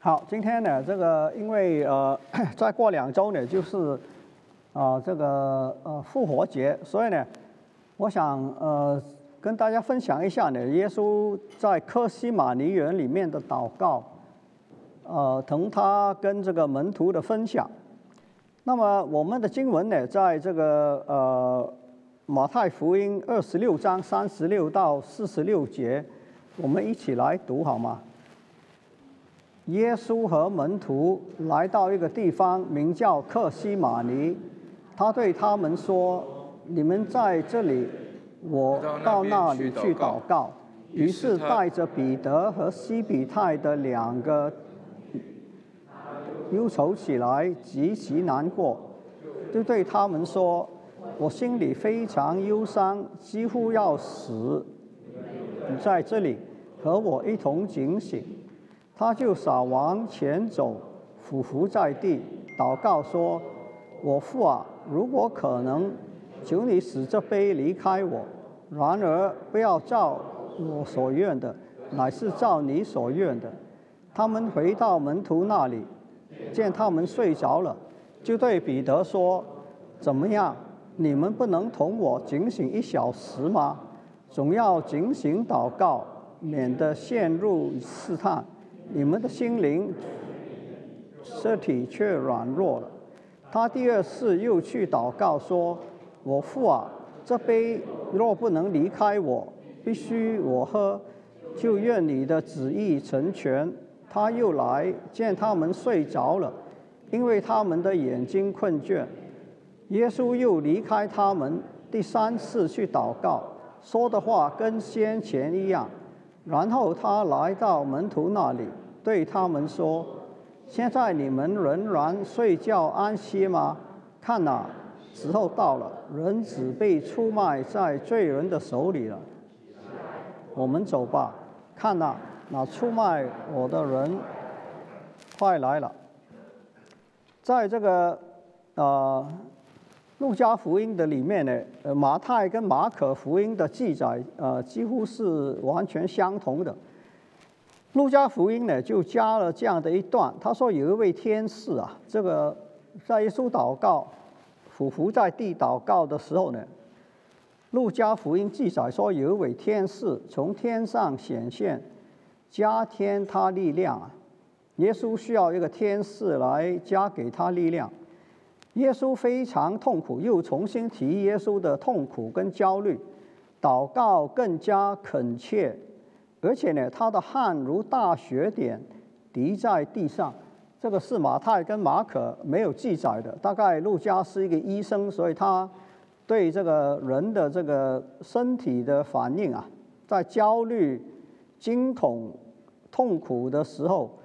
好，今天呢，这个因为呃，再过两周呢，就是啊这个呃复活节，所以呢，我想呃跟大家分享一下呢，耶稣在科西玛尼园里面的祷告，呃，同他跟这个门徒的分享。那么我们的经文呢，在这个呃马太福音二十六章三十六到四十六节，我们一起来读好吗？耶稣和门徒来到一个地方，名叫克西马尼。他对他们说：“你们在这里，我到那里去祷告。”于是带着彼得和西比泰的两个忧愁起来，极其难过，就对他们说：“我心里非常忧伤，几乎要死。你在这里和我一同警醒。”他就少往前走，俯伏在地，祷告说：“我父啊，如果可能，求你使这杯离开我；然而不要照我所愿的，乃是照你所愿的。”他们回到门徒那里，见他们睡着了，就对彼得说：“怎么样？你们不能同我警醒一小时吗？总要警醒祷告，免得陷入试探。”你们的心灵、身体却软弱了。他第二次又去祷告说：“我父啊，这杯若不能离开我，必须我喝，就愿你的旨意成全。”他又来见他们睡着了，因为他们的眼睛困倦。耶稣又离开他们，第三次去祷告，说的话跟先前一样。然后他来到门徒那里，对他们说：“现在你们仍然睡觉安息吗？看哪，时候到了，人子被出卖在罪人的手里了。我们走吧。看哪，那出卖我的人快来了。在这个啊。”路加福音的里面呢，呃，马太跟马可福音的记载，呃，几乎是完全相同的。路加福音呢，就加了这样的一段，他说有一位天使啊，这个在耶稣祷告、俯伏在地祷告的时候呢，路加福音记载说有一位天使从天上显现，加添他力量啊。耶稣需要一个天使来加给他力量。耶稣非常痛苦，又重新提耶稣的痛苦跟焦虑，祷告更加恳切，而且呢，他的汗如大雪点滴在地上。这个是马太跟马可没有记载的。大概路加是一个医生，所以他对这个人的这个身体的反应啊，在焦虑、惊恐、痛苦的时候。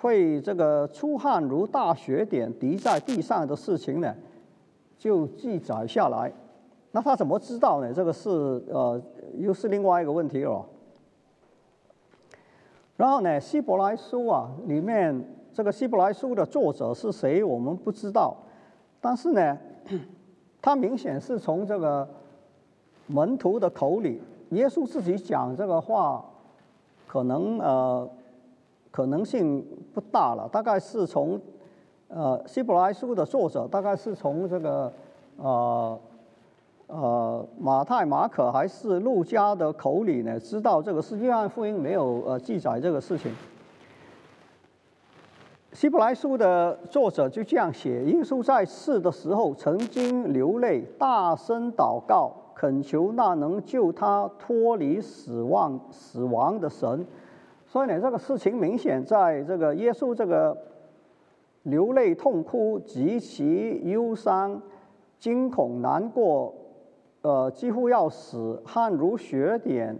会这个出汗如大雪点滴在地上的事情呢，就记载下来。那他怎么知道呢？这个是呃，又是另外一个问题了。然后呢，希伯来书啊，里面这个希伯来书的作者是谁？我们不知道。但是呢，他明显是从这个门徒的口里，耶稣自己讲这个话，可能呃。可能性不大了，大概是从，呃，希伯来书的作者大概是从这个，呃，呃，马太、马可还是路加的口里呢，知道这个是约翰福音没有呃记载这个事情。希伯来书的作者就这样写：耶稣在世的时候曾经流泪，大声祷告，恳求那能救他脱离死亡死亡的神。所以呢，这个事情明显在这个耶稣这个流泪痛哭、极其忧伤、惊恐难过，呃，几乎要死、汗如雪点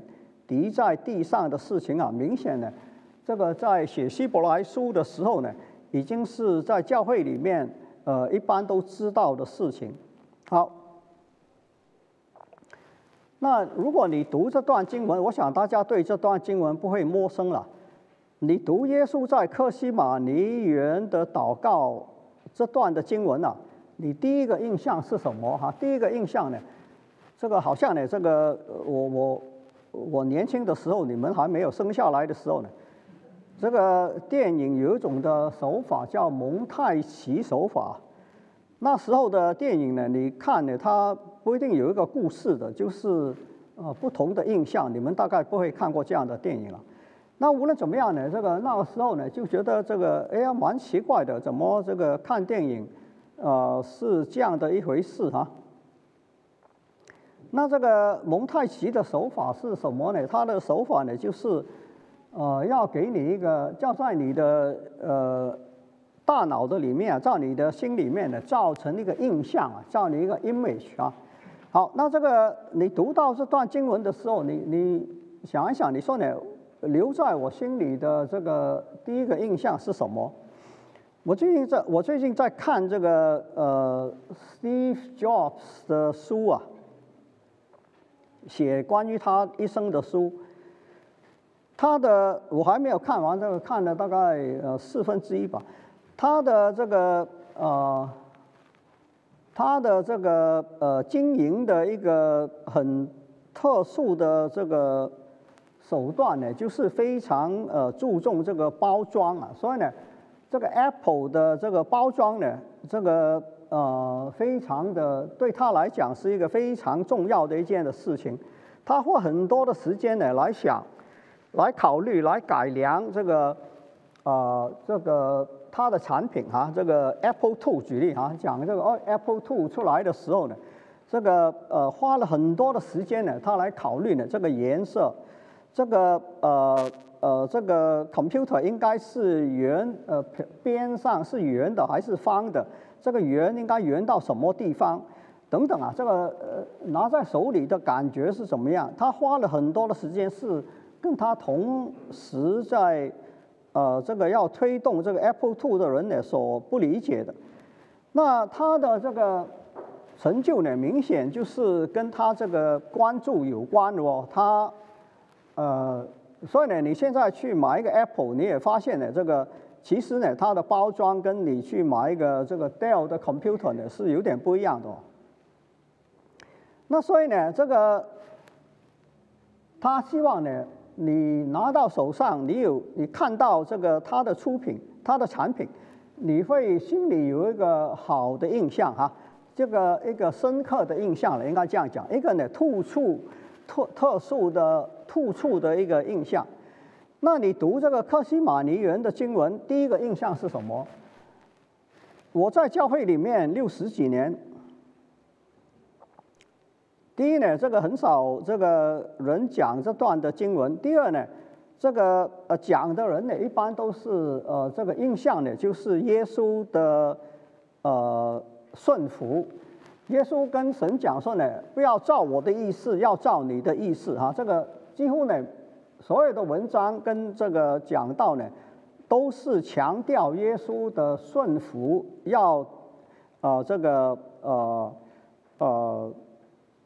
滴在地上的事情啊，明显呢，这个在写希伯来书的时候呢，已经是在教会里面呃一般都知道的事情。好。那如果你读这段经文，我想大家对这段经文不会陌生了。你读耶稣在克西马尼园的祷告这段的经文啊，你第一个印象是什么？哈，第一个印象呢，这个好像呢，这个我我我年轻的时候，你们还没有生下来的时候呢，这个电影有一种的手法叫蒙太奇手法。那时候的电影呢，你看呢，它不一定有一个故事的，就是呃不同的印象。你们大概不会看过这样的电影了。那无论怎么样呢，这个那个时候呢，就觉得这个哎呀蛮奇怪的，怎么这个看电影，呃是这样的一回事哈。那这个蒙太奇的手法是什么呢？它的手法呢，就是呃要给你一个，叫在你的呃。大脑的里面啊，在你的心里面呢，造成一个印象啊，造你一个 image 啊。好，那这个你读到这段经文的时候，你你想一想，你说呢，留在我心里的这个第一个印象是什么？我最近在，我最近在看这个呃 Steve Jobs 的书啊，写关于他一生的书。他的我还没有看完，这个看了大概呃四分之一吧。他的这个呃，他的这个呃经营的一个很特殊的这个手段呢，就是非常呃注重这个包装啊，所以呢，这个 Apple 的这个包装呢，这个呃非常的对他来讲是一个非常重要的一件的事情，他花很多的时间呢来想，来考虑，来改良这个呃这个。它的产品哈，这个 Apple Two 举例哈，讲这个哦 Apple Two 出来的时候呢，这个呃花了很多的时间呢，他来考虑呢这个颜色，这个呃呃这个 computer 应该是圆呃边上是圆的还是方的，这个圆应该圆到什么地方等等啊，这个呃拿在手里的感觉是怎么样？他花了很多的时间是跟他同时在。呃，这个要推动这个 Apple Two 的人呢所不理解的，那他的这个成就呢，明显就是跟他这个关注有关的哦。他呃，所以呢，你现在去买一个 Apple，你也发现呢，这个其实呢，它的包装跟你去买一个这个 Dell 的 computer 呢是有点不一样的。那所以呢，这个他希望呢。你拿到手上，你有你看到这个它的出品，它的产品，你会心里有一个好的印象哈，这个一个深刻的印象了，应该这样讲，一个呢突出特特殊的突出的一个印象。那你读这个克西马尼园的经文，第一个印象是什么？我在教会里面六十几年。第一呢，这个很少这个人讲这段的经文。第二呢，这个呃讲的人呢，一般都是呃这个印象呢，就是耶稣的呃顺服。耶稣跟神讲说呢，不要照我的意思，要照你的意思哈。这个几乎呢，所有的文章跟这个讲道呢，都是强调耶稣的顺服，要呃这个呃呃。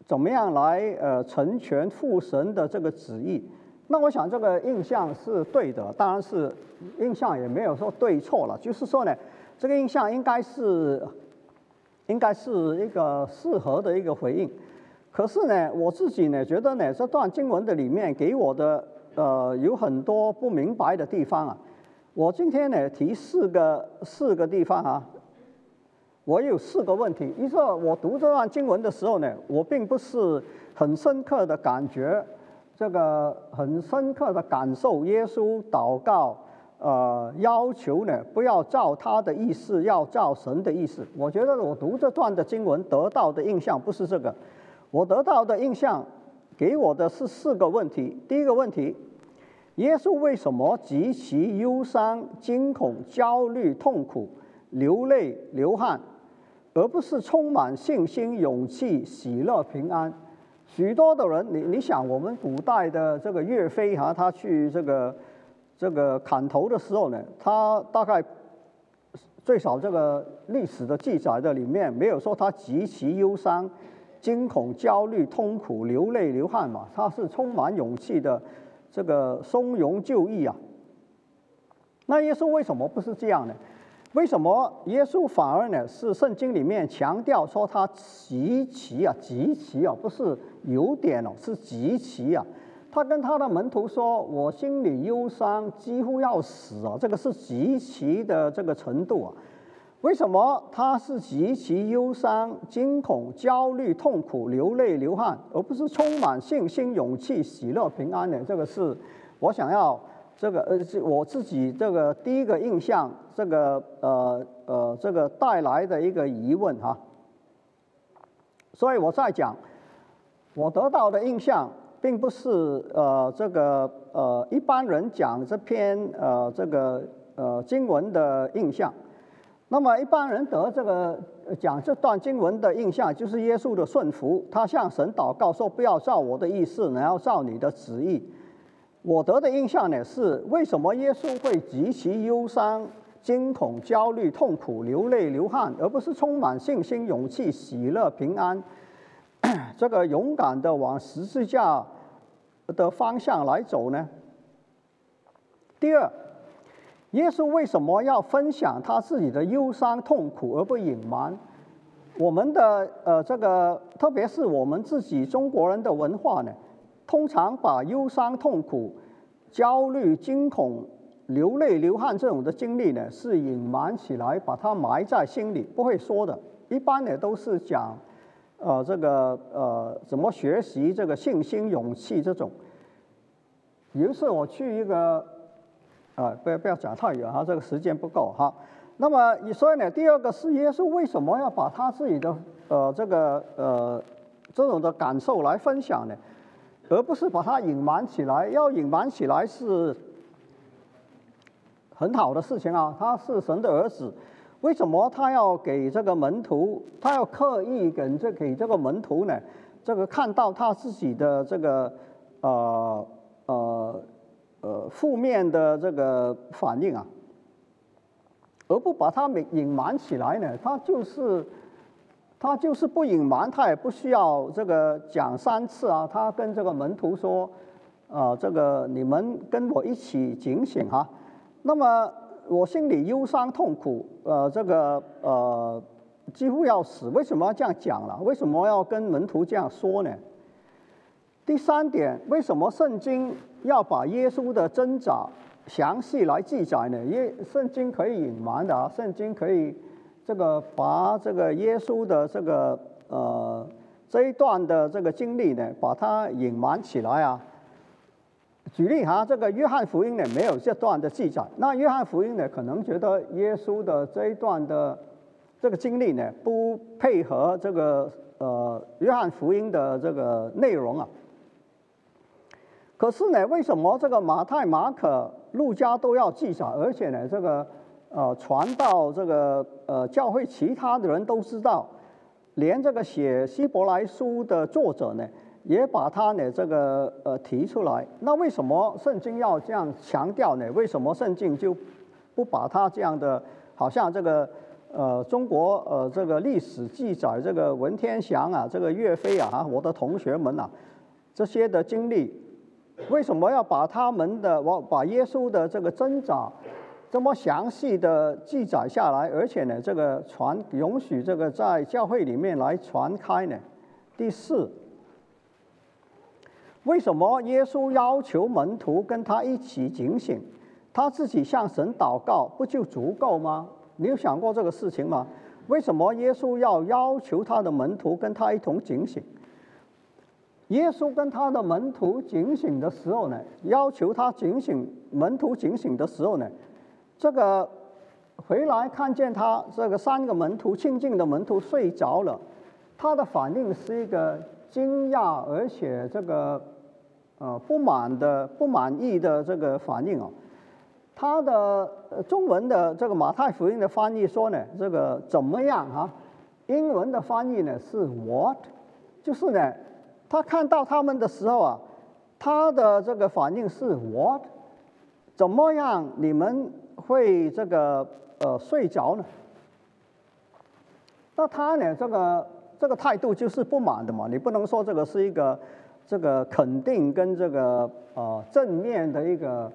怎么样来呃成全父神的这个旨意？那我想这个印象是对的，当然是印象也没有说对错了，就是说呢，这个印象应该是应该是一个适合的一个回应。可是呢，我自己呢觉得呢，这段经文的里面给我的呃有很多不明白的地方啊。我今天呢提四个四个地方啊。我有四个问题。一个，我读这段经文的时候呢，我并不是很深刻的感觉，这个很深刻的感受。耶稣祷告，呃，要求呢，不要照他的意思，要照神的意思。我觉得我读这段的经文得到的印象不是这个，我得到的印象给我的是四个问题。第一个问题，耶稣为什么极其忧伤、惊恐、焦虑、痛苦、流泪、流汗？而不是充满信心、勇气、喜乐、平安。许多的人，你你想，我们古代的这个岳飞哈，他去这个这个砍头的时候呢，他大概最少这个历史的记载的里面没有说他极其忧伤、惊恐、焦虑、痛苦、流泪、流汗嘛，他是充满勇气的，这个松容就义啊。那耶稣为什么不是这样呢？为什么耶稣反而呢？是圣经里面强调说他极其啊，极其啊，不是有点哦，是极其啊，他跟他的门徒说：“我心里忧伤，几乎要死啊！这个是极其的这个程度啊。为什么他是极其忧伤、惊恐、焦虑、痛苦、流泪流汗，而不是充满信心、勇气、喜乐、平安呢？这个是我想要这个呃，我自己这个第一个印象，这个呃呃，这个带来的一个疑问哈。所以我在讲，我得到的印象。”并不是呃这个呃一般人讲这篇呃这个呃经文的印象，那么一般人得这个讲这段经文的印象，就是耶稣的顺服，他向神祷告说：“不要照我的意思，然要照你的旨意。”我得的印象呢是，为什么耶稣会极其忧伤、惊恐、焦虑、痛苦、流泪流汗，而不是充满信心、勇气、喜乐、平安？这个勇敢的往十字架的方向来走呢？第二，耶稣为什么要分享他自己的忧伤痛苦而不隐瞒？我们的呃这个，特别是我们自己中国人的文化呢，通常把忧伤痛苦、焦虑惊恐、流泪流汗这种的经历呢，是隐瞒起来，把它埋在心里，不会说的。一般呢都是讲。呃，这个呃，怎么学习这个信心、勇气这种？有一次我去一个，啊，不要不要讲太远哈，这个时间不够哈。那么，所以呢，第二个是耶稣为什么要把他自己的呃这个呃这种的感受来分享呢？而不是把它隐瞒起来？要隐瞒起来是很好的事情啊，他是神的儿子。为什么他要给这个门徒？他要刻意给这给这个门徒呢？这个看到他自己的这个呃呃呃负面的这个反应啊，而不把他隐隐瞒起来呢？他就是他就是不隐瞒，他也不需要这个讲三次啊。他跟这个门徒说：“啊，这个你们跟我一起警醒哈。”那么。我心里忧伤痛苦，呃，这个呃，几乎要死。为什么要这样讲了？为什么要跟门徒这样说呢？第三点，为什么圣经要把耶稣的挣扎详细来记载呢？耶，圣经可以隐瞒的啊，圣经可以这个把这个耶稣的这个呃这一段的这个经历呢，把它隐瞒起来啊。举例哈，这个约翰福音呢没有这段的记载。那约翰福音呢，可能觉得耶稣的这一段的这个经历呢，不配合这个呃约翰福音的这个内容啊。可是呢，为什么这个马太、马可、路加都要记载，而且呢，这个呃传到这个呃教会其他的人都知道，连这个写希伯来书的作者呢？也把他呢这个呃提出来，那为什么圣经要这样强调呢？为什么圣经就不把他这样的，好像这个呃中国呃这个历史记载这个文天祥啊，这个岳飞啊，我的同学们呐，这些的经历，为什么要把他们的我把耶稣的这个挣扎这么详细的记载下来，而且呢这个传允许这个在教会里面来传开呢？第四。为什么耶稣要求门徒跟他一起警醒？他自己向神祷告不就足够吗？你有想过这个事情吗？为什么耶稣要要求他的门徒跟他一同警醒？耶稣跟他的门徒警醒的时候呢？要求他警醒，门徒警醒的时候呢？这个回来看见他这个三个门徒亲近的门徒睡着了，他的反应是一个惊讶，而且这个。呃，不满的、不满意的这个反应哦，他的中文的这个马太福音的翻译说呢，这个怎么样啊？英文的翻译呢是 what，就是呢，他看到他们的时候啊，他的这个反应是 what，怎么样你们会这个呃睡着呢？那他呢这个这个态度就是不满的嘛，你不能说这个是一个。这个肯定跟这个呃正面的一个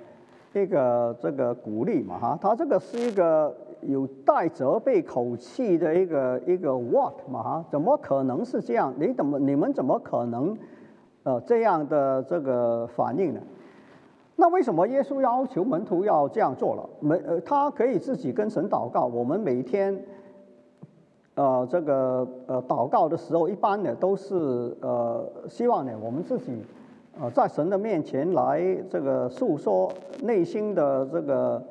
一个这个鼓励嘛哈，他这个是一个有带责备口气的一个一个 what 嘛哈，怎么可能是这样？你怎么你们怎么可能呃这样的这个反应呢？那为什么耶稣要求门徒要这样做了？门呃，他可以自己跟神祷告。我们每天，呃，这个呃祷告的时候，一般呢都是呃希望呢我们自己，呃在神的面前来这个诉说内心的这个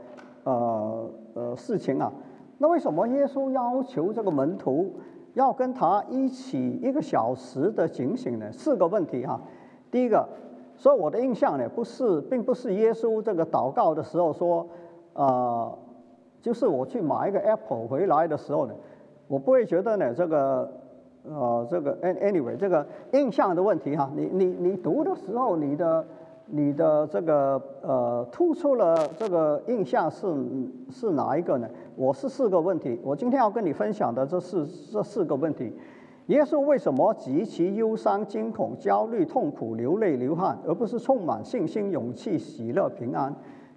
呃呃事情啊。那为什么耶稣要求这个门徒要跟他一起一个小时的警醒呢？四个问题哈。第一个。所以我的印象呢，不是，并不是耶稣这个祷告的时候说，呃，就是我去买一个 Apple 回来的时候呢，我不会觉得呢这个，呃，这个 anyway 这个印象的问题哈，你你你读的时候，你的你的这个呃突出了这个印象是是哪一个呢？我是四个问题，我今天要跟你分享的这是这四个问题。耶稣为什么极其忧伤、惊恐、焦虑、痛苦、流泪、流汗，而不是充满信心、勇气、喜乐、平安？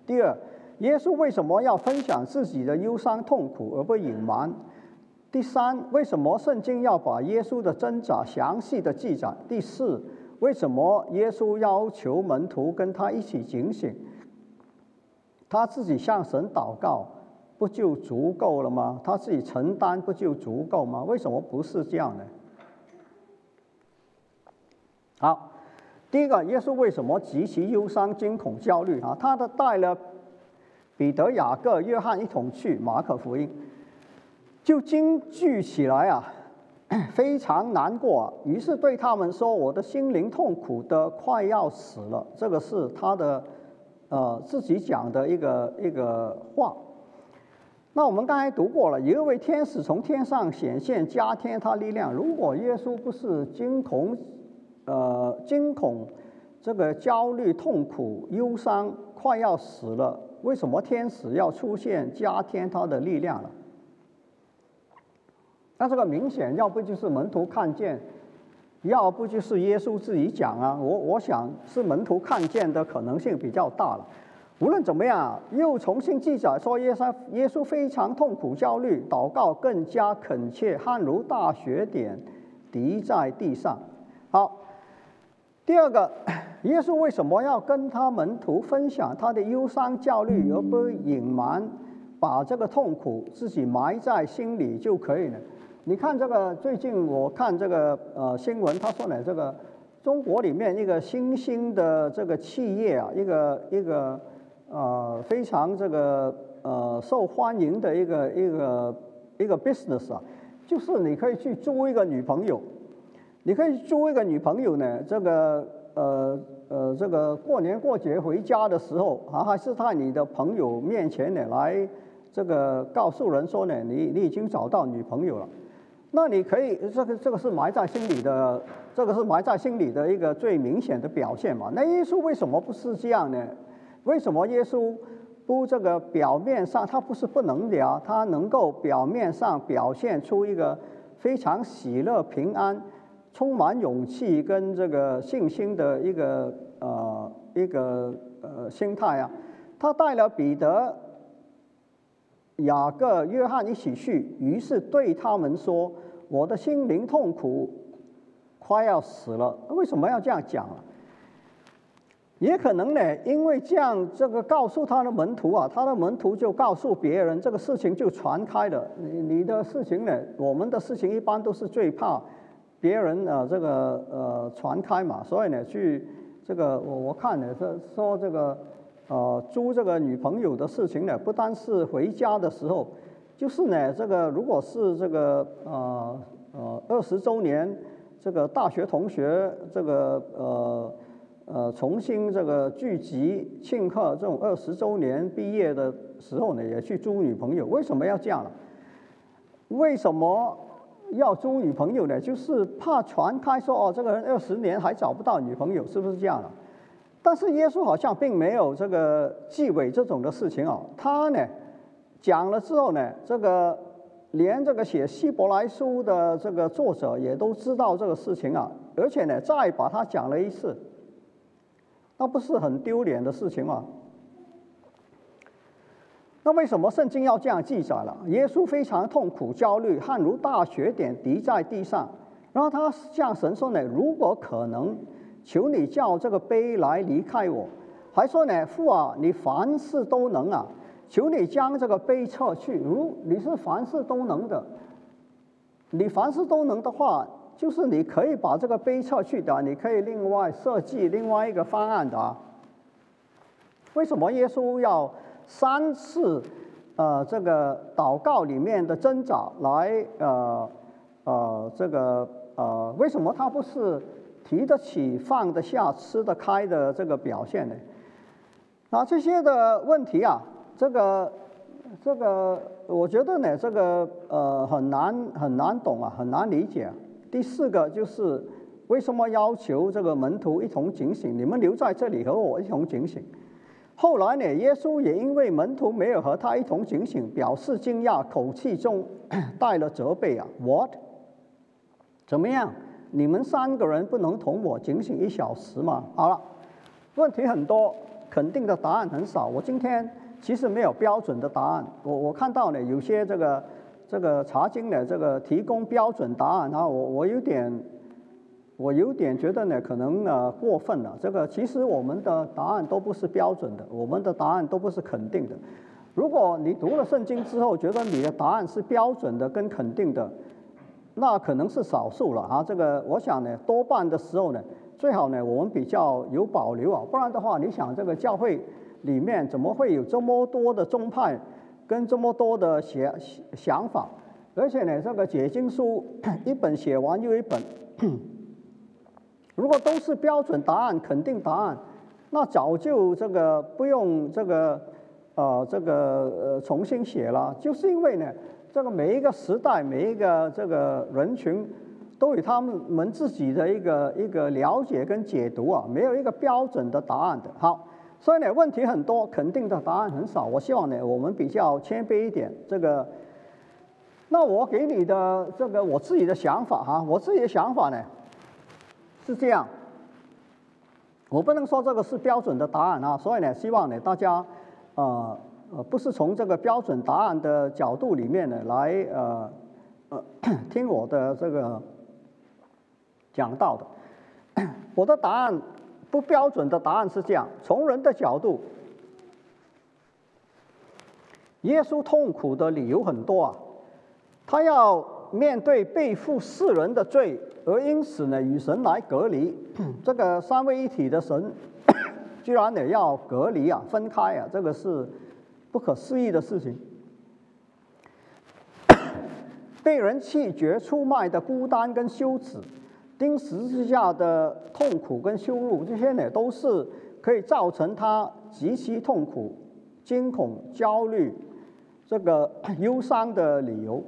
第二，耶稣为什么要分享自己的忧伤、痛苦而不隐瞒？第三，为什么圣经要把耶稣的挣扎详细的记载？第四，为什么耶稣要求门徒跟他一起警醒？他自己向神祷告。不就足够了吗？他自己承担不就足够吗？为什么不是这样呢？好，第一个，耶稣为什么极其忧伤、惊恐、焦虑啊？他的带了彼得、雅各、约翰一同去马可福音，就惊惧起来啊，非常难过。啊于是对他们说：“我的心灵痛苦的快要死了。”这个是他的呃自己讲的一个一个话。那我们刚才读过了，一位天使从天上显现，加添他力量。如果耶稣不是惊恐，呃，惊恐，这个焦虑、痛苦、忧伤，快要死了，为什么天使要出现，加添他的力量了？那这个明显，要不就是门徒看见，要不就是耶稣自己讲啊。我我想是门徒看见的可能性比较大了。无论怎么样，又重新记载说，耶稣耶稣非常痛苦、焦虑，祷告更加恳切，汗如大雪点滴在地上。好，第二个，耶稣为什么要跟他门徒分享他的忧伤、焦虑，而不隐瞒，把这个痛苦自己埋在心里就可以呢？你看这个，最近我看这个呃新闻，他说呢，这个中国里面一个新兴的这个企业啊，一个一个。呃，非常这个呃受欢迎的一个一个一个 business 啊，就是你可以去租一个女朋友，你可以租一个女朋友呢，这个呃呃这个过年过节回家的时候啊，还是在你的朋友面前呢来这个告诉人说呢，你你已经找到女朋友了，那你可以这个这个是埋在心里的，这个是埋在心里的一个最明显的表现嘛？那耶稣为什么不是这样呢？为什么耶稣不这个表面上他不是不能聊，他能够表面上表现出一个非常喜乐、平安、充满勇气跟这个信心的一个呃一个呃心态啊？他带了彼得、雅各、约翰一起去，于是对他们说：“我的心灵痛苦，快要死了。”为什么要这样讲？也可能呢，因为这样，这个告诉他的门徒啊，他的门徒就告诉别人，这个事情就传开了。你你的事情呢，我们的事情一般都是最怕别人呃这个呃传开嘛。所以呢，去这个我我看呢是说这个呃租这个女朋友的事情呢，不单是回家的时候，就是呢这个如果是这个呃呃二十周年这个大学同学这个呃。呃，重新这个聚集庆贺这种二十周年毕业的时候呢，也去租女朋友。为什么要这样呢？为什么要租女朋友呢？就是怕传开说哦，这个人二十年还找不到女朋友，是不是这样了？但是耶稣好像并没有这个忌讳这种的事情哦。他呢讲了之后呢，这个连这个写希伯来书的这个作者也都知道这个事情啊，而且呢再把它讲了一次。那不是很丢脸的事情吗？那为什么圣经要这样记载了？耶稣非常痛苦、焦虑，汗如大雪点滴在地上，然后他向神说呢：“如果可能，求你叫这个杯来离开我。还说呢，父啊，你凡事都能啊，求你将这个杯撤去。如你是凡事都能的，你凡事都能的话，就是你可以把这个杯撤去的，你可以另外设计另外一个方案的。为什么耶稣要三次呃这个祷告里面的挣扎来呃呃这个呃为什么他不是提得起放得下吃得开的这个表现呢？那这些的问题啊，这个这个我觉得呢，这个呃很难很难懂啊，很难理解。第四个就是为什么要求这个门徒一同警醒？你们留在这里和我一同警醒。后来呢，耶稣也因为门徒没有和他一同警醒，表示惊讶，口气中 带了责备啊。What？怎么样？你们三个人不能同我警醒一小时吗？好了，问题很多，肯定的答案很少。我今天其实没有标准的答案。我我看到呢，有些这个这个查经的这个提供标准答案然后，我我有点。我有点觉得呢，可能呢过分了。这个其实我们的答案都不是标准的，我们的答案都不是肯定的。如果你读了圣经之后觉得你的答案是标准的跟肯定的，那可能是少数了啊。这个我想呢，多半的时候呢，最好呢我们比较有保留啊，不然的话，你想这个教会里面怎么会有这么多的宗派跟这么多的想想法？而且呢，这个解经书一本写完又一本。如果都是标准答案、肯定答案，那早就这个不用这个呃这个呃重新写了。就是因为呢，这个每一个时代、每一个这个人群都有他们们自己的一个一个了解跟解读啊，没有一个标准的答案的。好，所以呢，问题很多，肯定的答案很少。我希望呢，我们比较谦卑一点。这个，那我给你的这个我自己的想法哈，我自己的想法呢。是这样，我不能说这个是标准的答案啊，所以呢，希望呢大家，呃呃，不是从这个标准答案的角度里面呢来呃呃 听我的这个讲到的。我的答案不标准的答案是这样：从人的角度，耶稣痛苦的理由很多啊，他要。面对背负世人的罪，而因此呢与神来隔离，这个三位一体的神，居然也要隔离啊，分开啊，这个是不可思议的事情。被人弃绝出卖的孤单跟羞耻，钉十字架的痛苦跟羞辱，这些呢都是可以造成他极其痛苦、惊恐、焦虑、这个 忧伤的理由。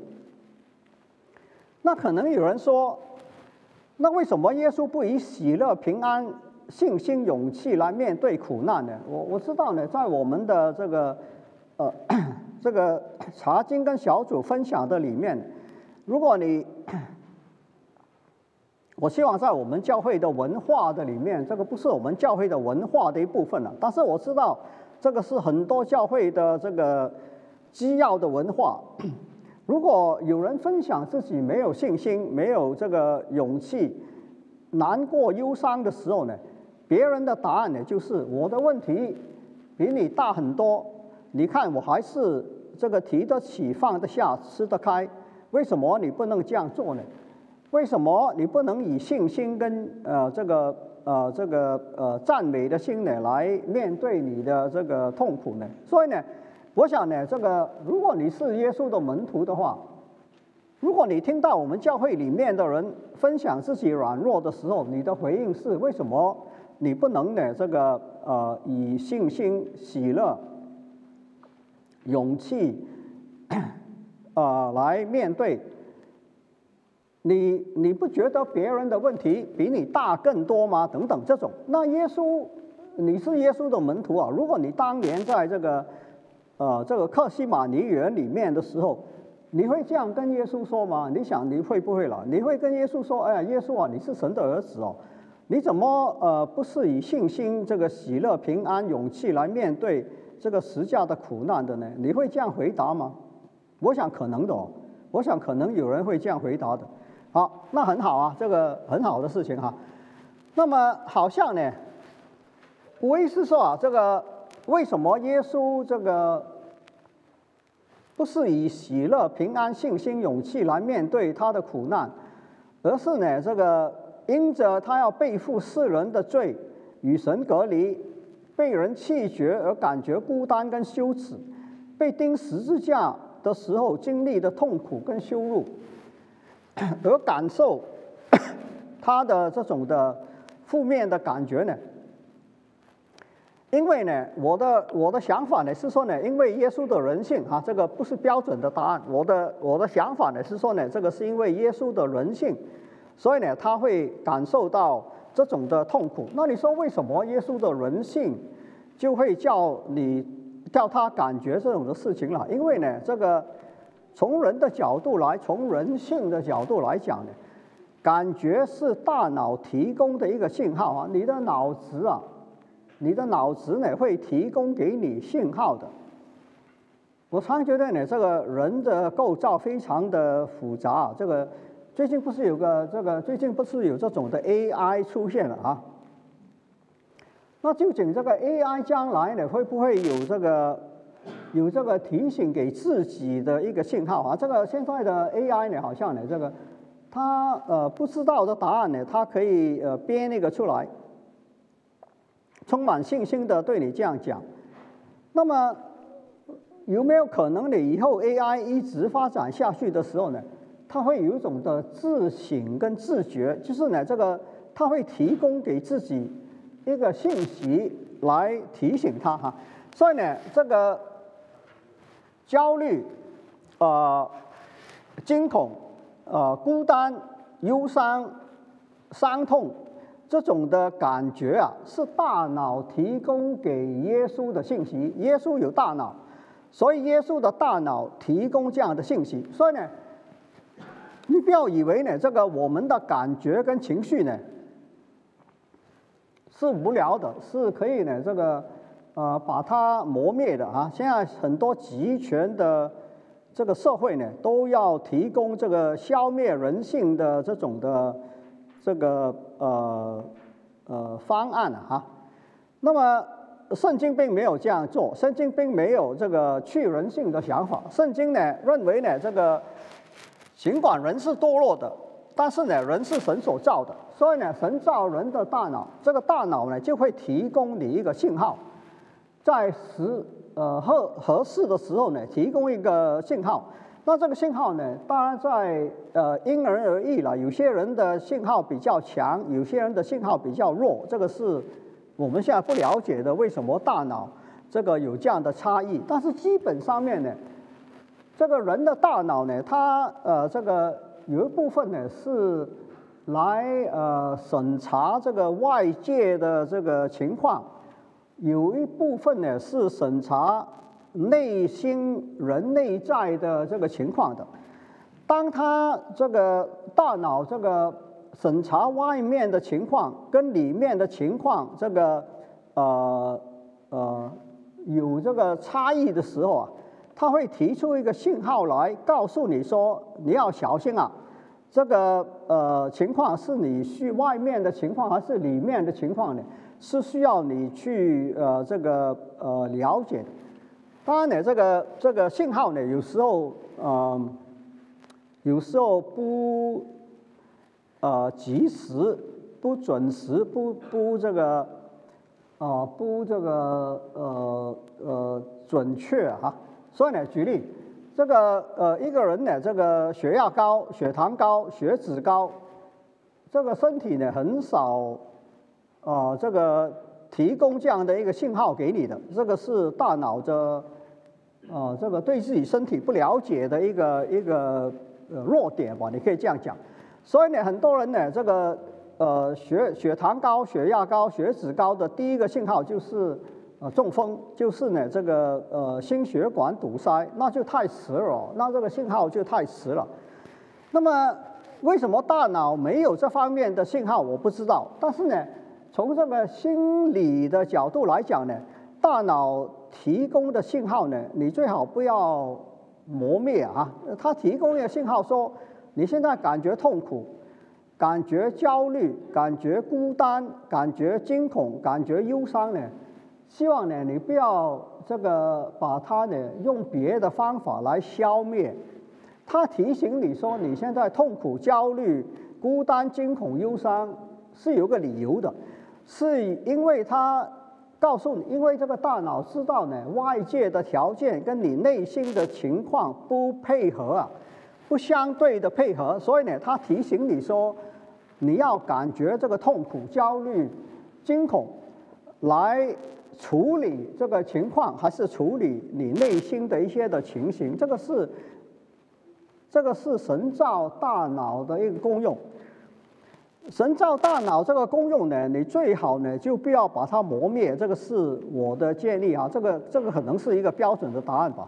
那可能有人说，那为什么耶稣不以喜乐、平安、信心、勇气来面对苦难呢？我我知道呢，在我们的这个呃 这个查经跟小组分享的里面，如果你，我希望在我们教会的文化的里面，这个不是我们教会的文化的一部分了。但是我知道，这个是很多教会的这个基要的文化。如果有人分享自己没有信心、没有这个勇气、难过、忧伤的时候呢，别人的答案呢就是我的问题比你大很多。你看我还是这个提得起、放得下、吃得开，为什么你不能这样做呢？为什么你不能以信心跟呃这个呃这个呃赞美的心呢来面对你的这个痛苦呢？所以呢。我想呢，这个如果你是耶稣的门徒的话，如果你听到我们教会里面的人分享自己软弱的时候，你的回应是为什么你不能呢？这个呃，以信心、喜乐、勇气，呃，来面对你？你不觉得别人的问题比你大更多吗？等等，这种，那耶稣，你是耶稣的门徒啊？如果你当年在这个。呃，这个克西马尼园里面的时候，你会这样跟耶稣说吗？你想你会不会了？你会跟耶稣说：“哎呀，耶稣啊，你是神的儿子哦，你怎么呃不是以信心、这个喜乐、平安、勇气来面对这个十架的苦难的呢？”你会这样回答吗？我想可能的哦，我想可能有人会这样回答的。好，那很好啊，这个很好的事情哈。那么好像呢，我意思说啊，这个为什么耶稣这个不是以喜乐、平安、信心、勇气来面对他的苦难，而是呢，这个因着他要背负世人的罪，与神隔离，被人弃绝而感觉孤单跟羞耻，被钉十字架的时候经历的痛苦跟羞辱，而感受他的这种的。负面的感觉呢？因为呢，我的我的想法呢是说呢，因为耶稣的人性哈，这个不是标准的答案。我的我的想法呢是说呢，这个是因为耶稣的人性，所以呢他会感受到这种的痛苦。那你说为什么耶稣的人性就会叫你叫他感觉这种的事情了？因为呢，这个从人的角度来，从人性的角度来讲呢。感觉是大脑提供的一个信号啊，你的脑子啊，你的脑子呢会提供给你信号的。我常觉得呢，这个人的构造非常的复杂啊。这个最近不是有个这个最近不是有这种的 AI 出现了啊？那究竟这个 AI 将来呢会不会有这个有这个提醒给自己的一个信号啊？这个现在的 AI 呢好像呢这个。他呃不知道的答案呢，他可以呃编那个出来，充满信心的对你这样讲。那么有没有可能你？以后 AI 一直发展下去的时候呢，它会有一种的自省跟自觉，就是呢这个它会提供给自己一个信息来提醒他哈。所以呢这个焦虑呃惊恐。呃，孤单、忧伤、伤痛，这种的感觉啊，是大脑提供给耶稣的信息。耶稣有大脑，所以耶稣的大脑提供这样的信息。所以呢，你不要以为呢，这个我们的感觉跟情绪呢是无聊的，是可以呢这个呃把它磨灭的啊。现在很多集权的。这个社会呢，都要提供这个消灭人性的这种的这个呃呃方案啊哈。那么圣经并没有这样做，圣经并没有这个去人性的想法。圣经呢认为呢，这个尽管人是堕落的，但是呢人是神所造的，所以呢神造人的大脑，这个大脑呢就会提供你一个信号，在时。呃，合合适的时候呢，提供一个信号。那这个信号呢，当然在呃因人而异了。有些人的信号比较强，有些人的信号比较弱。这个是我们现在不了解的，为什么大脑这个有这样的差异？但是基本上面呢，这个人的大脑呢，它呃这个有一部分呢是来呃审查这个外界的这个情况。有一部分呢是审查内心人内在的这个情况的，当他这个大脑这个审查外面的情况跟里面的情况这个呃呃有这个差异的时候啊，他会提出一个信号来告诉你说你要小心啊，这个呃情况是你去外面的情况还是里面的情况呢？是需要你去呃这个呃了解的，当然呢，这个这个信号呢，有时候嗯，有时候不呃及时、不准时、不不这个啊不这个呃呃准确哈。所以呢，举例，这个呃一个人呢，这个血压高、血糖高、血脂高，这个身体呢很少。啊，这个提供这样的一个信号给你的，这个是大脑的，啊，这个对自己身体不了解的一个一个呃弱点吧，你可以这样讲。所以呢，很多人呢，这个呃血血糖高、血压高、血脂高的第一个信号就是呃中风，就是呢这个呃心血管堵塞，那就太迟了，那这个信号就太迟了。那么为什么大脑没有这方面的信号？我不知道，但是呢。从这个心理的角度来讲呢，大脑提供的信号呢，你最好不要磨灭啊。它提供一个信号说，你现在感觉痛苦，感觉焦虑、感觉孤单、感觉惊恐、感觉忧伤呢，希望呢你不要这个把它呢用别的方法来消灭。他提醒你说你现在痛苦、焦虑、孤单、惊恐、忧伤是有个理由的，是因为他。告诉你，因为这个大脑知道呢，外界的条件跟你内心的情况不配合啊，不相对的配合，所以呢，他提醒你说，你要感觉这个痛苦、焦虑、惊恐，来处理这个情况，还是处理你内心的一些的情形？这个是，这个是神造大脑的一个功用。神造大脑这个功用呢，你最好呢就不要把它磨灭，这个是我的建议啊。这个这个可能是一个标准的答案吧。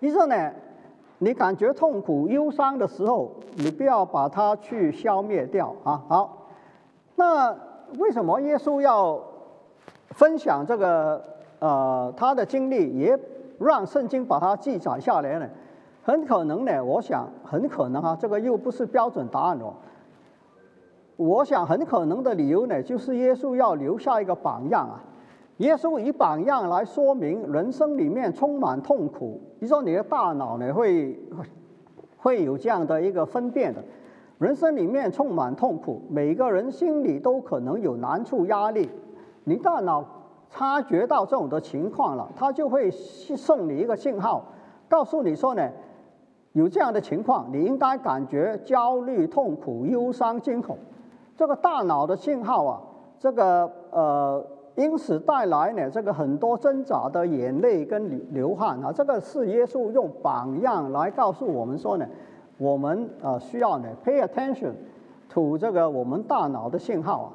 一个呢，你感觉痛苦、忧伤的时候，你不要把它去消灭掉啊。好，那为什么耶稣要分享这个呃他的经历，也让圣经把它记载下来呢？很可能呢，我想很可能啊，这个又不是标准答案哦。我想很可能的理由呢，就是耶稣要留下一个榜样啊。耶稣以榜样来说明人生里面充满痛苦。你说你的大脑呢会会有这样的一个分辨的，人生里面充满痛苦，每个人心里都可能有难处、压力。你大脑察觉到这种的情况了，他就会送你一个信号，告诉你说呢，有这样的情况，你应该感觉焦虑、痛苦、忧伤、惊恐。这个大脑的信号啊，这个呃，因此带来呢，这个很多挣扎的眼泪跟流流汗啊，这个是耶稣用榜样来告诉我们说呢，我们呃需要呢 pay attention to 这个我们大脑的信号啊。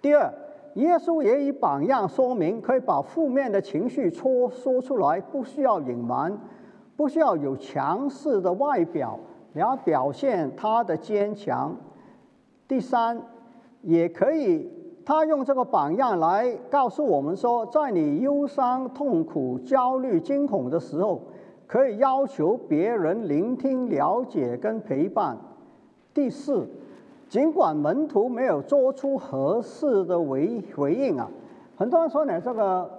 第二，耶稣也以榜样说明，可以把负面的情绪说说出来，不需要隐瞒，不需要有强势的外表来表现他的坚强。第三，也可以，他用这个榜样来告诉我们说，在你忧伤、痛苦、焦虑、惊恐的时候，可以要求别人聆听、了解跟陪伴。第四，尽管门徒没有做出合适的回回应啊，很多人说呢，这个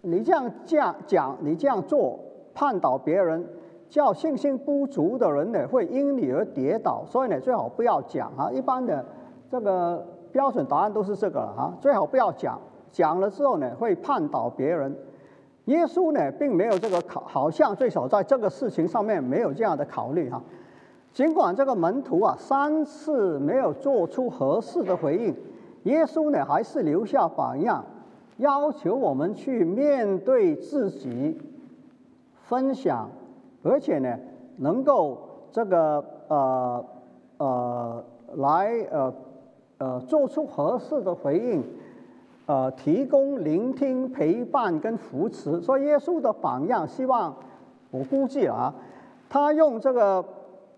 你这样讲讲，你这样做，绊倒别人。叫信心不足的人呢，会因你而跌倒，所以呢，最好不要讲啊。一般的这个标准答案都是这个了啊，最好不要讲，讲了之后呢，会绊倒别人。耶稣呢，并没有这个考，好像最少在这个事情上面没有这样的考虑哈。尽管这个门徒啊三次没有做出合适的回应，耶稣呢还是留下榜样，要求我们去面对自己，分享。而且呢，能够这个呃呃来呃呃做出合适的回应，呃提供聆听、陪伴跟扶持。所以耶稣的榜样，希望我估计啊，他用这个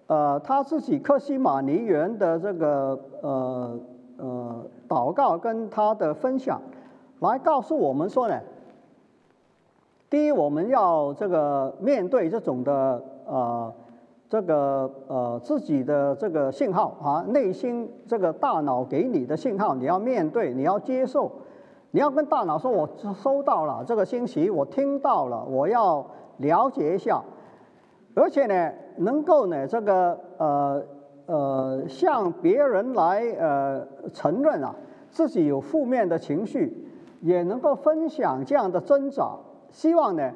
呃他自己克西马尼园的这个呃呃祷告跟他的分享，来告诉我们说呢。第一，我们要这个面对这种的呃，这个呃自己的这个信号啊，内心这个大脑给你的信号，你要面对，你要接受，你要跟大脑说，我收到了这个信息，我听到了，我要了解一下，而且呢，能够呢这个呃呃向别人来呃承认啊自己有负面的情绪，也能够分享这样的挣扎。希望呢，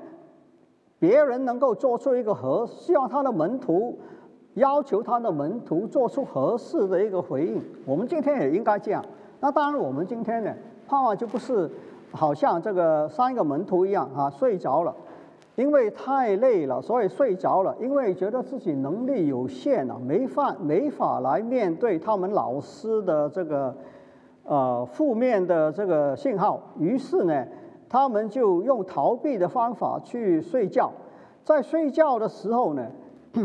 别人能够做出一个合，希望他的门徒要求他的门徒做出合适的一个回应。我们今天也应该这样。那当然，我们今天呢，盼望就不是好像这个三个门徒一样啊，睡着了，因为太累了，所以睡着了。因为觉得自己能力有限了，没法没法来面对他们老师的这个呃负面的这个信号，于是呢。他们就用逃避的方法去睡觉，在睡觉的时候呢，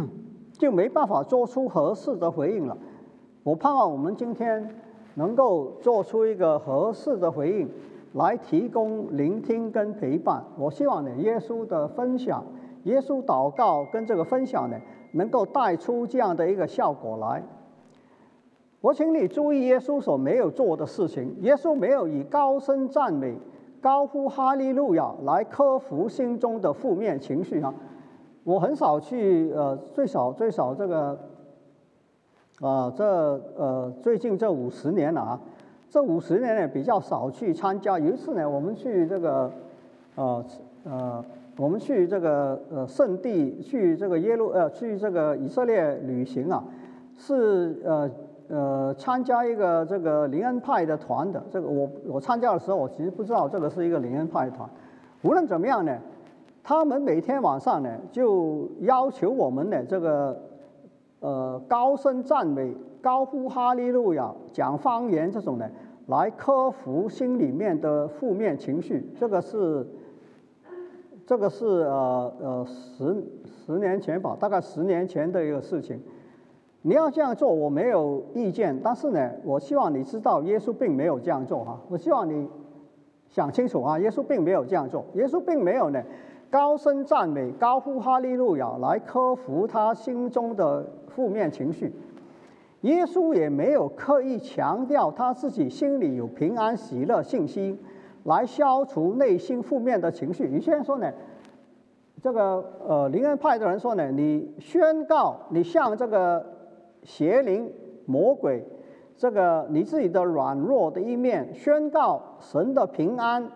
就没办法做出合适的回应了。我盼望我们今天能够做出一个合适的回应，来提供聆听跟陪伴。我希望呢，耶稣的分享耶稣祷告跟这个分享呢，能够带出这样的一个效果来。我请你注意耶稣所没有做的事情。耶稣没有以高声赞美、高呼哈利路亚来克服心中的负面情绪啊！我很少去呃，最少最少这个啊，这呃最近这五十年了啊，这五十年呢比较少去参加。有一次呢，我们去这个呃呃，我们去这个呃圣地，去这个耶路呃去这个以色列旅行啊，是呃。呃，参加一个这个灵恩派的团的，这个我我参加的时候，我其实不知道这个是一个灵恩派团。无论怎么样呢，他们每天晚上呢，就要求我们呢，这个呃高声赞美、高呼哈利路亚、讲方言这种呢，来克服心里面的负面情绪。这个是这个是呃呃十十年前吧，大概十年前的一个事情。你要这样做，我没有意见。但是呢，我希望你知道，耶稣并没有这样做哈。我希望你想清楚啊，耶稣并没有这样做。耶稣并没有呢，高声赞美、高呼哈利路亚来克服他心中的负面情绪。耶稣也没有刻意强调他自己心里有平安、喜乐、信心，来消除内心负面的情绪。有些人说呢？这个呃灵恩派的人说呢，你宣告，你向这个。邪灵、魔鬼，这个你自己的软弱的一面，宣告神的平安，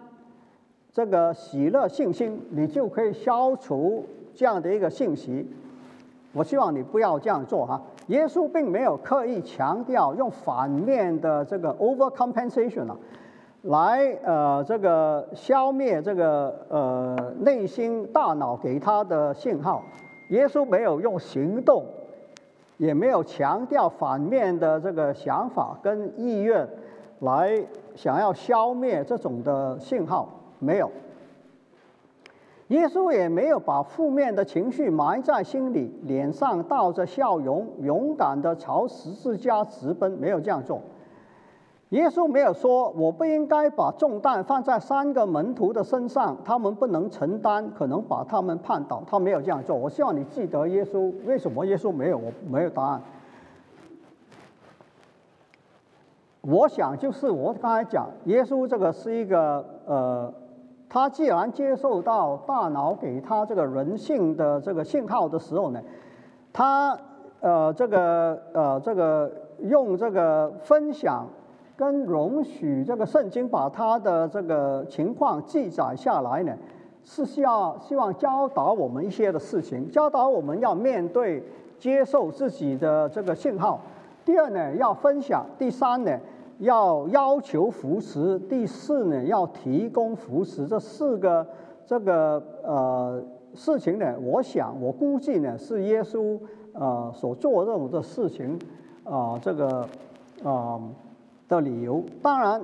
这个喜乐信心，你就可以消除这样的一个信息。我希望你不要这样做哈。耶稣并没有刻意强调用反面的这个 overcompensation 啊，来呃这个消灭这个呃内心大脑给他的信号。耶稣没有用行动。也没有强调反面的这个想法跟意愿，来想要消灭这种的信号，没有。耶稣也没有把负面的情绪埋在心里，脸上带着笑容，勇敢的朝十字架直奔，没有这样做。耶稣没有说：“我不应该把重担放在三个门徒的身上，他们不能承担，可能把他们绊倒。”他没有这样做。我希望你记得耶稣为什么耶稣没有，我没有答案。我想就是我刚才讲，耶稣这个是一个呃，他既然接受到大脑给他这个人性的这个信号的时候呢，他呃这个呃这个用这个分享。跟容许这个圣经把他的这个情况记载下来呢，是需要希望教导我们一些的事情，教导我们要面对、接受自己的这个信号。第二呢，要分享；第三呢，要要求扶持；第四呢，要提供扶持。这四个这个呃事情呢，我想我估计呢，是耶稣呃所做这种的事情啊，这个啊。的理由，当然，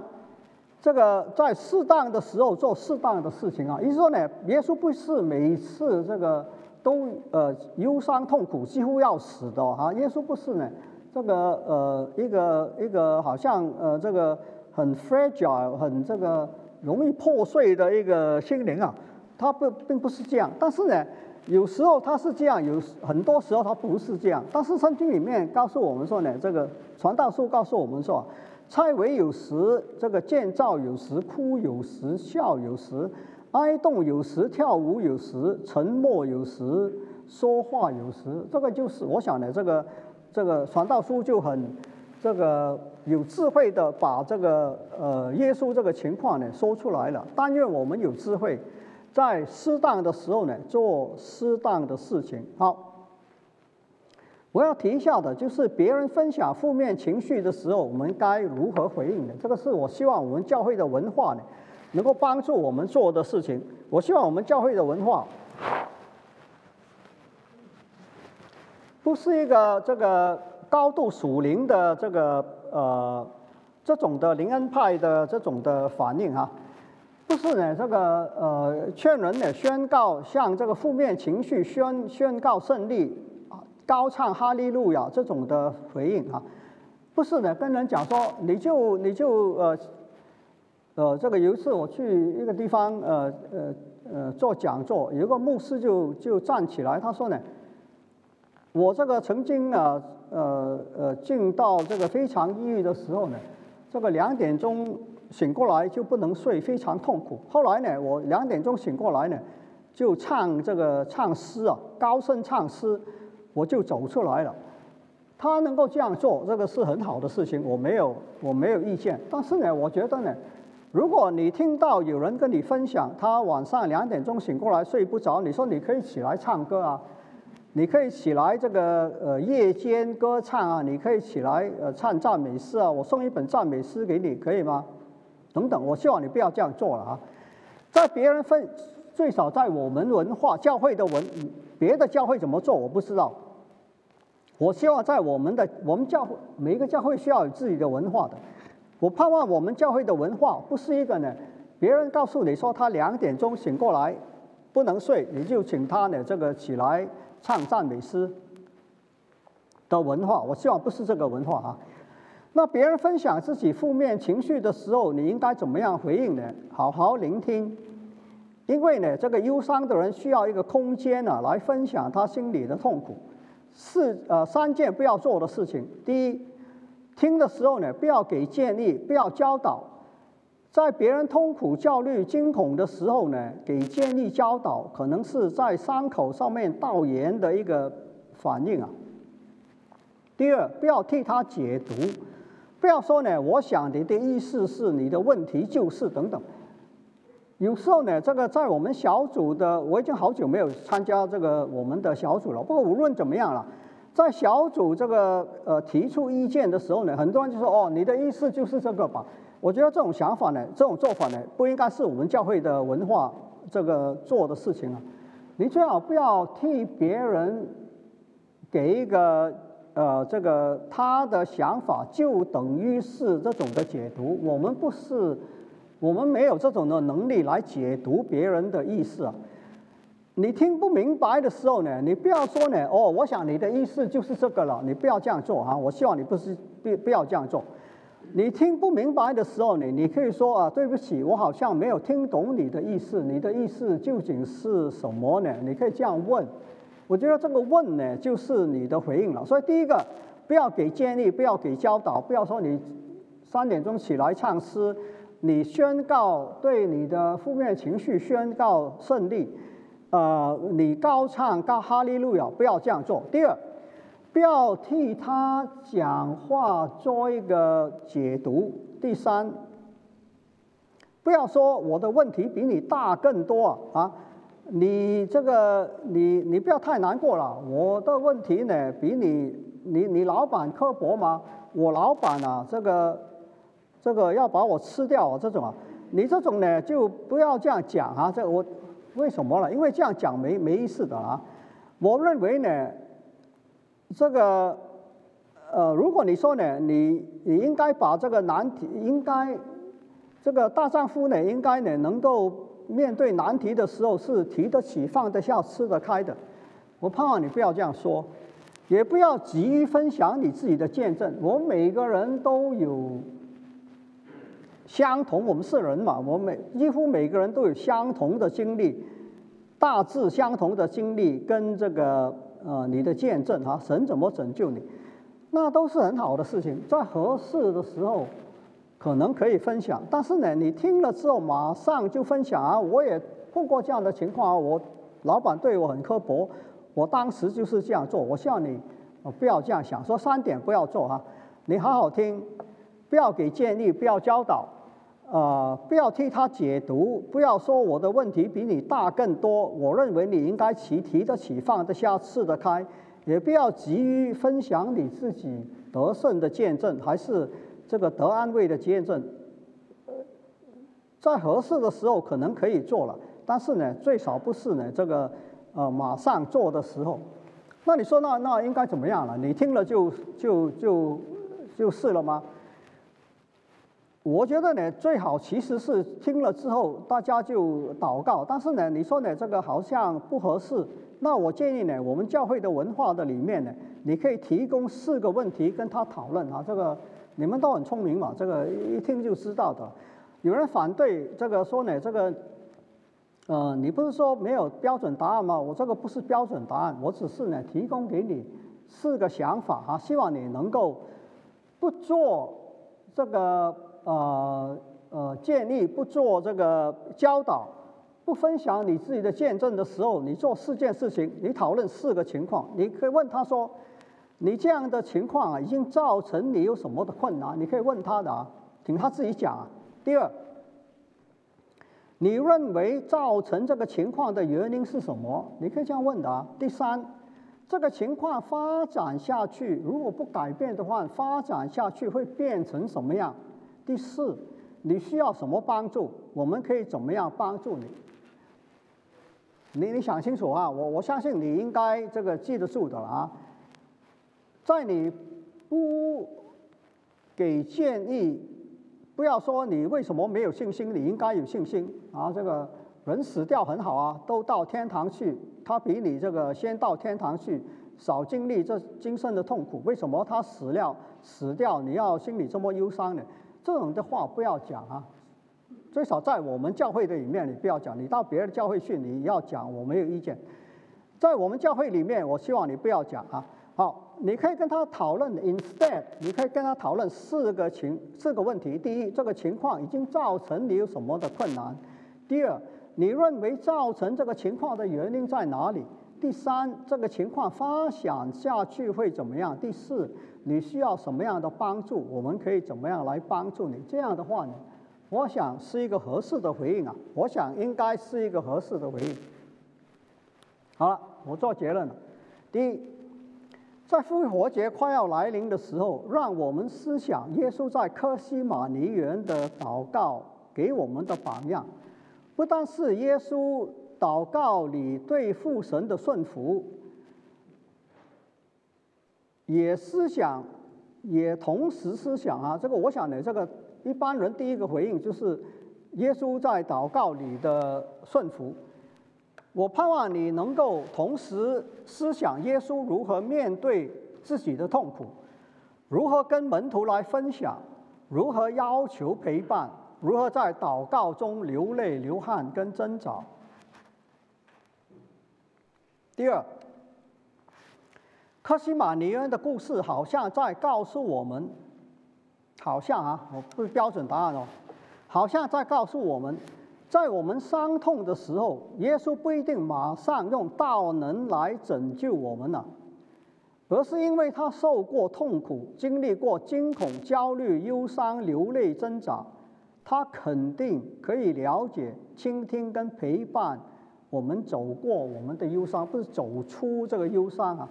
这个在适当的时候做适当的事情啊。意思说呢，耶稣不是每次这个都呃忧伤痛苦，几乎要死的哈。耶稣不是呢，这个呃一个一个好像呃这个很 fragile 很这个容易破碎的一个心灵啊。他不并不是这样，但是呢，有时候他是这样，有很多时候他不是这样。但是圣经里面告诉我们说呢，这个传道书告诉我们说。拆围有时，这个建造有时，哭有时，笑有时，哀动有时，跳舞有时，沉默有时，说话有时。这个就是我想的，这个这个传道书就很这个有智慧的把这个呃耶稣这个情况呢说出来了。但愿我们有智慧，在适当的时候呢做适当的事情。好。我要提一下的，就是别人分享负面情绪的时候，我们该如何回应的？这个是我希望我们教会的文化呢，能够帮助我们做的事情。我希望我们教会的文化，不是一个这个高度属灵的这个呃这种的灵恩派的这种的反应哈，不是呢这个呃劝人呢宣告向这个负面情绪宣宣告胜利。高唱哈利路亚这种的回应啊，不是的，跟人讲说你就你就呃呃，这个有一次我去一个地方，呃呃呃做讲座，有个牧师就就站起来，他说呢，我这个曾经啊，呃呃进到这个非常抑郁的时候呢，这个两点钟醒过来就不能睡，非常痛苦。后来呢，我两点钟醒过来呢，就唱这个唱诗啊，高声唱诗，我就走出来了。他能够这样做，这个是很好的事情，我没有我没有意见。但是呢，我觉得呢。如果你听到有人跟你分享，他晚上两点钟醒过来睡不着，你说你可以起来唱歌啊，你可以起来这个呃夜间歌唱啊，你可以起来呃唱赞美诗啊，我送一本赞美诗给你，可以吗？等等，我希望你不要这样做了啊，在别人分，最少在我们文化教会的文，别的教会怎么做我不知道。我希望在我们的我们教会，每一个教会需要有自己的文化的。我盼望我们教会的文化不是一个呢，别人告诉你说他两点钟醒过来不能睡，你就请他呢这个起来唱赞美诗的文化。我希望不是这个文化啊。那别人分享自己负面情绪的时候，你应该怎么样回应呢？好好聆听，因为呢，这个忧伤的人需要一个空间呢来分享他心里的痛苦。四呃三件不要做的事情，第一。听的时候呢，不要给建议，不要教导。在别人痛苦、焦虑、惊恐的时候呢，给建议、教导，可能是在伤口上面倒盐的一个反应啊。第二，不要替他解读，不要说呢，我想你的意思是你的问题就是等等。有时候呢，这个在我们小组的，我已经好久没有参加这个我们的小组了。不过无论怎么样了。在小组这个呃提出意见的时候呢，很多人就说哦，你的意思就是这个吧？我觉得这种想法呢，这种做法呢，不应该是我们教会的文化这个做的事情啊。你最好不要替别人给一个呃这个他的想法就等于是这种的解读。我们不是，我们没有这种的能力来解读别人的意思啊。你听不明白的时候呢，你不要说呢，哦，我想你的意思就是这个了，你不要这样做啊！我希望你不是不不要这样做。你听不明白的时候呢，你可以说啊，对不起，我好像没有听懂你的意思，你的意思究竟是什么呢？你可以这样问。我觉得这个问呢，就是你的回应了。所以第一个，不要给建议，不要给教导，不要说你三点钟起来唱诗，你宣告对你的负面情绪宣告胜利。呃，你高唱高哈利路亚，不要这样做。第二，不要替他讲话做一个解读。第三，不要说我的问题比你大更多啊！你这个，你你不要太难过了。我的问题呢，比你你你老板刻薄吗？我老板啊，这个这个要把我吃掉啊，这种啊，你这种呢，就不要这样讲啊！这我。为什么呢？因为这样讲没没意思的啊！我认为呢，这个呃，如果你说呢，你你应该把这个难题，应该这个大丈夫呢，应该呢能够面对难题的时候是提得起、放得下、吃得开的。我盼望你不要这样说，也不要急于分享你自己的见证。我每个人都有。相同，我们是人嘛，我们每几乎每个人都有相同的经历，大致相同的经历跟这个呃你的见证哈，神怎么拯救你，那都是很好的事情，在合适的时候可能可以分享，但是呢，你听了之后马上就分享啊，我也碰过这样的情况啊，我老板对我很刻薄，我当时就是这样做，我希望你不要这样想，说三点不要做哈，你好好听，不要给建议，不要教导。呃，不要替他解读，不要说我的问题比你大更多。我认为你应该提提得起、放得下、吃得开，也不要急于分享你自己得胜的见证，还是这个得安慰的见证。在合适的时候可能可以做了，但是呢，最少不是呢这个呃马上做的时候。那你说那那应该怎么样了？你听了就就就就是了吗？我觉得呢，最好其实是听了之后大家就祷告。但是呢，你说呢这个好像不合适。那我建议呢，我们教会的文化的里面呢，你可以提供四个问题跟他讨论啊。这个你们都很聪明嘛，这个一听就知道的。有人反对这个说呢，这个，呃，你不是说没有标准答案吗？我这个不是标准答案，我只是呢提供给你四个想法啊，希望你能够不做这个呃呃建立，不做这个教导，不分享你自己的见证的时候，你做四件事情，你讨论四个情况，你可以问他说。你这样的情况啊，已经造成你有什么的困难？你可以问他的啊，听他自己讲啊。第二，你认为造成这个情况的原因是什么？你可以这样问的啊。第三，这个情况发展下去，如果不改变的话，发展下去会变成什么样？第四，你需要什么帮助？我们可以怎么样帮助你？你你想清楚啊！我我相信你应该这个记得住的啊。在你不给建议，不要说你为什么没有信心，你应该有信心啊！这个人死掉很好啊，都到天堂去，他比你这个先到天堂去，少经历这今生的痛苦。为什么他死了死掉，你要心里这么忧伤呢？这种的话不要讲啊！最少在我们教会的里面，你不要讲。你到别的教会去，你要讲，我没有意见。在我们教会里面，我希望你不要讲啊。好。你可以跟他讨论，instead，你可以跟他讨论四个情四个问题。第一，这个情况已经造成你有什么的困难？第二，你认为造成这个情况的原因在哪里？第三，这个情况发展下去会怎么样？第四，你需要什么样的帮助？我们可以怎么样来帮助你？这样的话呢，我想是一个合适的回应啊。我想应该是一个合适的回应。好了，我做结论了。第一。在复活节快要来临的时候，让我们思想耶稣在科西玛尼园的祷告给我们的榜样。不但是耶稣祷告里对父神的顺服，也思想，也同时思想啊，这个我想呢，这个一般人第一个回应就是耶稣在祷告里的顺服。我盼望你能够同时思想耶稣如何面对自己的痛苦，如何跟门徒来分享，如何要求陪伴，如何在祷告中流泪流汗跟挣扎。第二，克西马尼恩的故事好像在告诉我们，好像啊，我不是标准答案哦，好像在告诉我们。在我们伤痛的时候，耶稣不一定马上用道能来拯救我们了，而是因为他受过痛苦，经历过惊恐、焦虑、忧伤、流泪、挣扎，他肯定可以了解、倾听跟陪伴我们走过我们的忧伤，不是走出这个忧伤啊。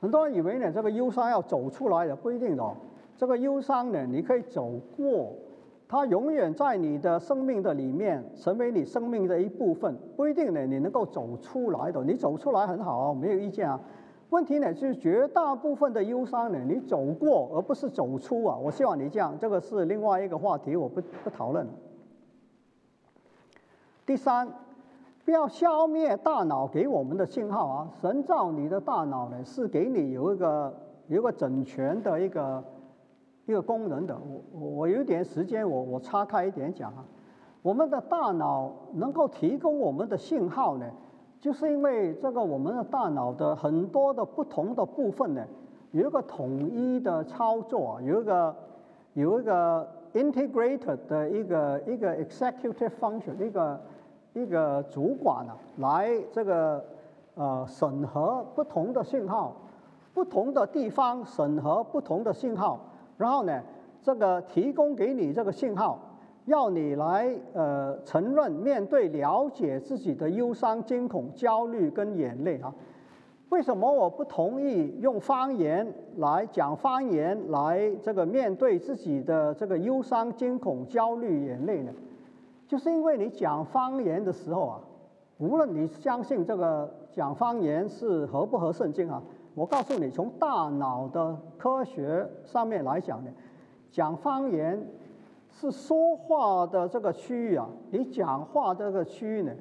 很多人以为呢，这个忧伤要走出来的，不一定哦。这个忧伤呢，你可以走过。它永远在你的生命的里面，成为你生命的一部分，不一定呢，你能够走出来的。你走出来很好啊，没有意见啊。问题呢，就是绝大部分的忧伤呢，你走过而不是走出啊。我希望你这样，这个是另外一个话题，我不不讨论。第三，不要消灭大脑给我们的信号啊。神造你的大脑呢，是给你有一个有一个整全的一个。一个功能的，我我有点时间，我我岔开一点讲啊。我们的大脑能够提供我们的信号呢，就是因为这个我们的大脑的很多的不同的部分呢，有一个统一的操作，有一个有一个 integrated 的一个一个 executive function，一个一个主管啊，来这个呃审核不同的信号，不同的地方审核不同的信号。然后呢，这个提供给你这个信号，要你来呃承认、面对、了解自己的忧伤、惊恐、焦虑跟眼泪啊。为什么我不同意用方言来讲方言来这个面对自己的这个忧伤、惊恐、焦虑、眼泪呢？就是因为你讲方言的时候啊，无论你相信这个讲方言是合不合圣经啊。我告诉你，从大脑的科学上面来讲呢，讲方言是说话的这个区域啊，你讲话这个区域呢，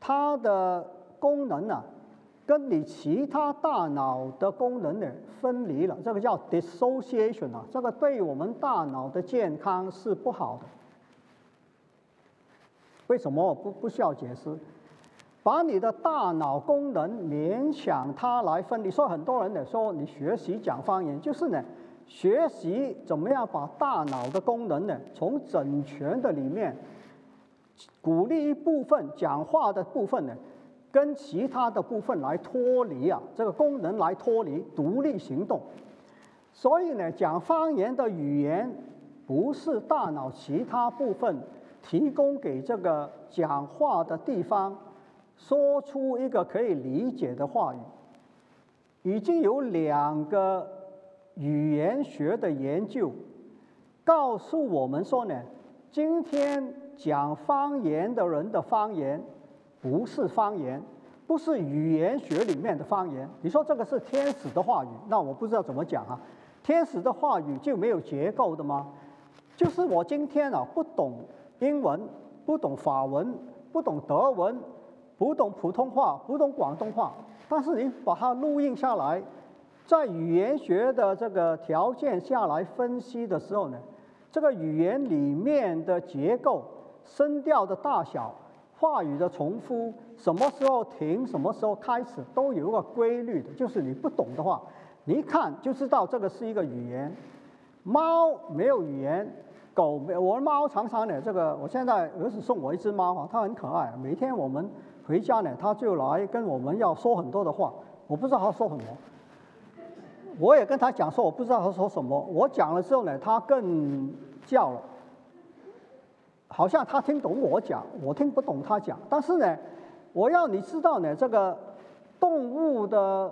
它的功能呢，跟你其他大脑的功能呢分离了，这个叫 dissociation 啊，这个对我们大脑的健康是不好的。为什么我不不需要解释？把你的大脑功能勉强它来分离。说很多人呢说你学习讲方言，就是呢学习怎么样把大脑的功能呢从整全的里面，鼓励一部分讲话的部分呢，跟其他的部分来脱离啊，这个功能来脱离独立行动。所以呢，讲方言的语言不是大脑其他部分提供给这个讲话的地方。说出一个可以理解的话语，已经有两个语言学的研究告诉我们说呢，今天讲方言的人的方言不是方言，不是语言学里面的方言。你说这个是天使的话语，那我不知道怎么讲啊。天使的话语就没有结构的吗？就是我今天啊不懂英文，不懂法文，不懂德文。不懂普通话，不懂广东话，但是你把它录音下来，在语言学的这个条件下来分析的时候呢，这个语言里面的结构、声调的大小、话语的重复、什么时候停、什么时候开始，都有一个规律的。就是你不懂的话，你一看就知道这个是一个语言。猫没有语言，狗没，我的猫常常呢，这个我现在儿子送我一只猫啊，它很可爱，每天我们。回家呢，它就来跟我们要说很多的话，我不知道它说什么。我也跟他讲说，我不知道他说什么。我讲了之后呢，他更叫了，好像他听懂我讲，我听不懂他讲。但是呢，我要你知道呢，这个动物的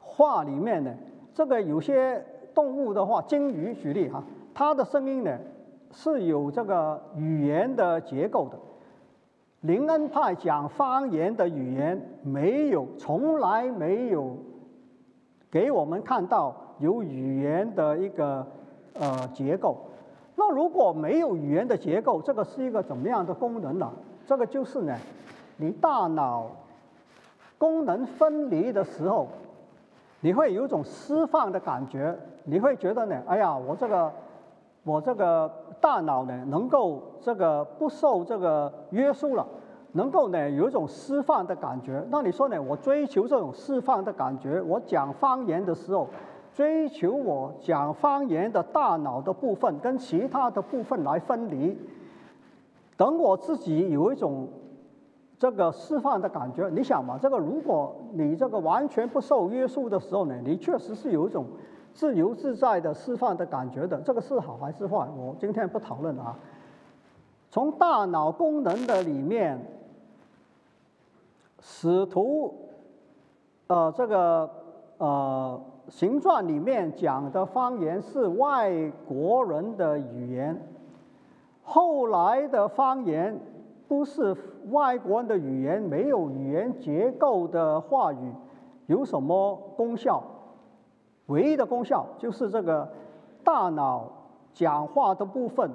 话里面呢，这个有些动物的话，鲸鱼举例哈，它的声音呢是有这个语言的结构的。林恩派讲方言的语言没有，从来没有给我们看到有语言的一个呃结构。那如果没有语言的结构，这个是一个怎么样的功能呢？这个就是呢，你大脑功能分离的时候，你会有一种释放的感觉，你会觉得呢，哎呀，我这个我这个。大脑呢，能够这个不受这个约束了，能够呢有一种释放的感觉。那你说呢？我追求这种释放的感觉，我讲方言的时候，追求我讲方言的大脑的部分跟其他的部分来分离。等我自己有一种这个释放的感觉，你想嘛？这个如果你这个完全不受约束的时候呢，你确实是有一种。自由自在的释放的感觉的，这个是好还是坏？我今天不讨论啊。从大脑功能的里面，使徒，呃，这个呃形状里面讲的方言是外国人的语言，后来的方言不是外国人的语言，没有语言结构的话语，有什么功效？唯一的功效就是这个大脑讲话的部分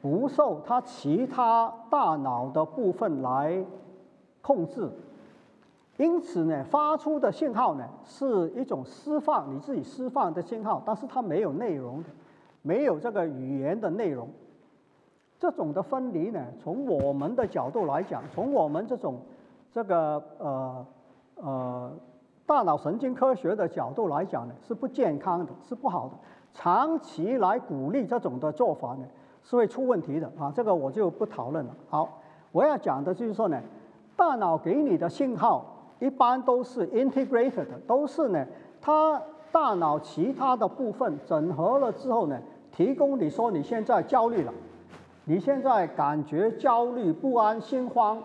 不受它其他大脑的部分来控制，因此呢，发出的信号呢是一种释放你自己释放的信号，但是它没有内容，没有这个语言的内容。这种的分离呢，从我们的角度来讲，从我们这种这个呃呃。大脑神经科学的角度来讲呢，是不健康的，是不好的。长期来鼓励这种的做法呢，是会出问题的啊。这个我就不讨论了。好，我要讲的就是说呢，大脑给你的信号一般都是 integrated 的，都是呢，它大脑其他的部分整合了之后呢，提供你说你现在焦虑了，你现在感觉焦虑、不安、心慌。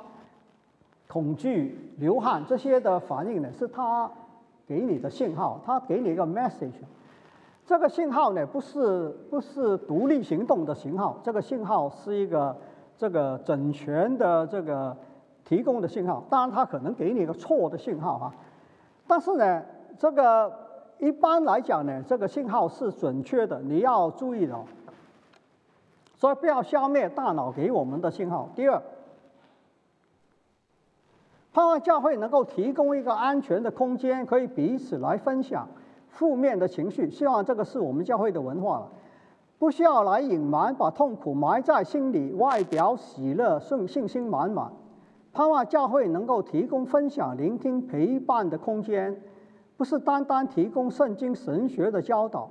恐惧、流汗这些的反应呢，是他给你的信号，他给你一个 message。这个信号呢，不是不是独立行动的信号，这个信号是一个这个整全的这个提供的信号。当然，他可能给你一个错的信号啊。但是呢，这个一般来讲呢，这个信号是准确的，你要注意的。所以不要消灭大脑给我们的信号。第二。盼望教会能够提供一个安全的空间，可以彼此来分享负面的情绪。希望这个是我们教会的文化了。不需要来隐瞒，把痛苦埋在心里，外表喜乐，顺信心满满。盼望教会能够提供分享、聆听、陪伴的空间，不是单单提供圣经神学的教导。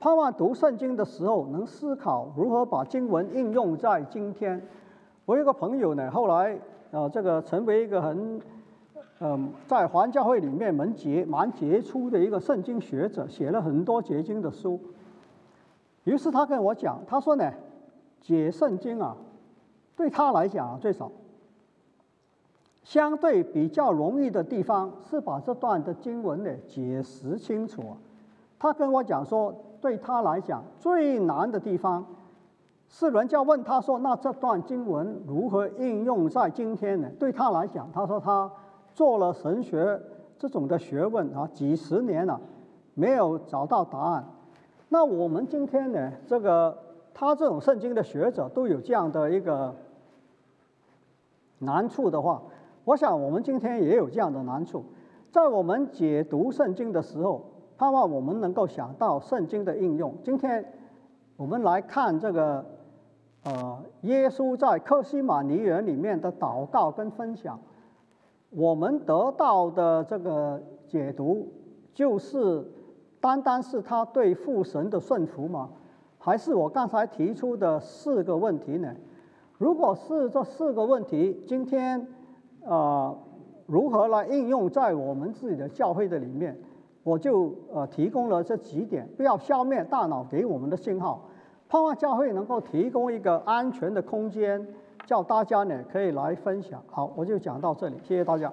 盼望读圣经的时候能思考如何把经文应用在今天。我有个朋友呢，后来啊，这个成为一个很嗯，在环教会里面蛮杰蛮杰出的一个圣经学者，写了很多结晶的书。于是他跟我讲，他说呢，解圣经啊，对他来讲最少。相对比较容易的地方是把这段的经文呢解释清楚。他跟我讲说，对他来讲最难的地方是人家问他说，那这段经文如何应用在今天呢？对他来讲，他说他做了神学这种的学问啊，几十年了，没有找到答案。那我们今天呢，这个他这种圣经的学者都有这样的一个难处的话。我想，我们今天也有这样的难处，在我们解读圣经的时候，盼望我们能够想到圣经的应用。今天我们来看这个，呃，耶稣在克西马尼园里面的祷告跟分享，我们得到的这个解读，就是单单是他对父神的顺服吗？还是我刚才提出的四个问题呢？如果是这四个问题，今天。呃，如何来应用在我们自己的教会的里面？我就呃提供了这几点，不要消灭大脑给我们的信号。盼望教会能够提供一个安全的空间，叫大家呢可以来分享。好，我就讲到这里，谢谢大家。